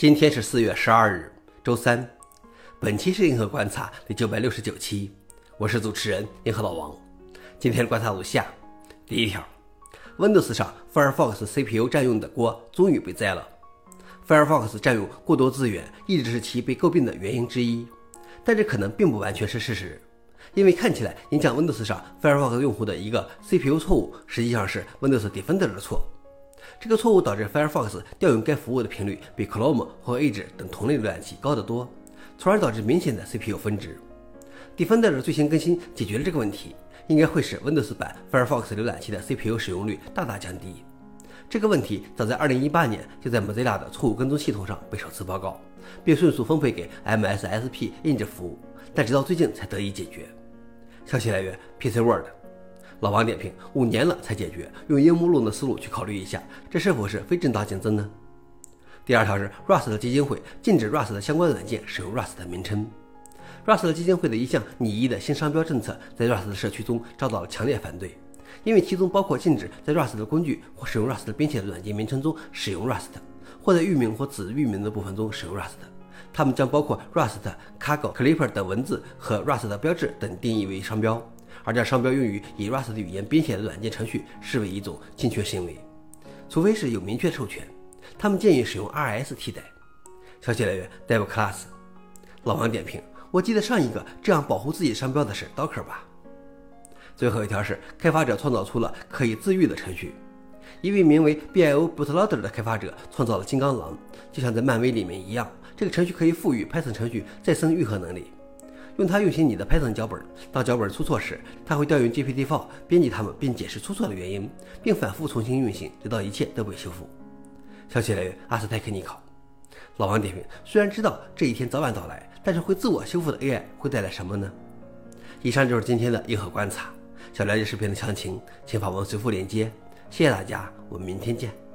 今天是四月十二日，周三。本期是银河观察第九百六十九期，我是主持人银河老王。今天的观察如下：第一条，Windows 上 Firefox CPU 占用的锅终于被摘了。Firefox 占用过多资源一直是其被诟病的原因之一，但这可能并不完全是事实，因为看起来影响 Windows 上 Firefox 用户的一个 CPU 错误，实际上是 Windows Defender 的错。这个错误导致 Firefox 调用该服务的频率比 Chrome 或 Edge 等同类浏览器高得多，从而导致明显的 CPU 分值。Defender 的最新更新解决了这个问题，应该会使 Windows 版 Firefox 浏览器的 CPU 使用率大大降低。这个问题早在2018年就在 Mozilla 的错误跟踪系统上被首次报告，并迅速分配给 MSSP Eng 服务，但直到最近才得以解决。消息来源：PC World。老王点评：五年了才解决，用鹰目录的思路去考虑一下，这是否是非正当竞争呢？第二条是 Rust 的基金会禁止 Rust 的相关软件使用 Rust 的名称。Rust 的基金会的一项拟议的新商标政策在 Rust 的社区中遭到了强烈反对，因为其中包括禁止在 Rust 的工具或使用 Rust 编写的软件名称中使用 Rust，或在域名或子域名的部分中使用 Rust。它们将包括 Rust、Cargo、Clipper 等文字和 Rust 的标志等定义为商标。而将商标用于以 Rust 的语言编写的软件程序视为一种侵权行为，除非是有明确授权。他们建议使用 RS 替代。消息来源：DevClass。老王点评：我记得上一个这样保护自己商标的是 Docker 吧？最后一条是开发者创造出了可以自愈的程序。一位名为 Bio Bootloader 的开发者创造了金刚狼，就像在漫威里面一样，这个程序可以赋予 Python 程序再生愈合能力。用它运行你的 Python 脚本，当脚本出错时，它会调用 GPT-4 编辑它们，并解释出错的原因，并反复重新运行，直到一切都被修复。消息来源：阿斯泰克尼考。老王点评：虽然知道这一天早晚到来，但是会自我修复的 AI 会带来什么呢？以上就是今天的硬核观察。想了解视频的详情，请访问随附链接。谢谢大家，我们明天见。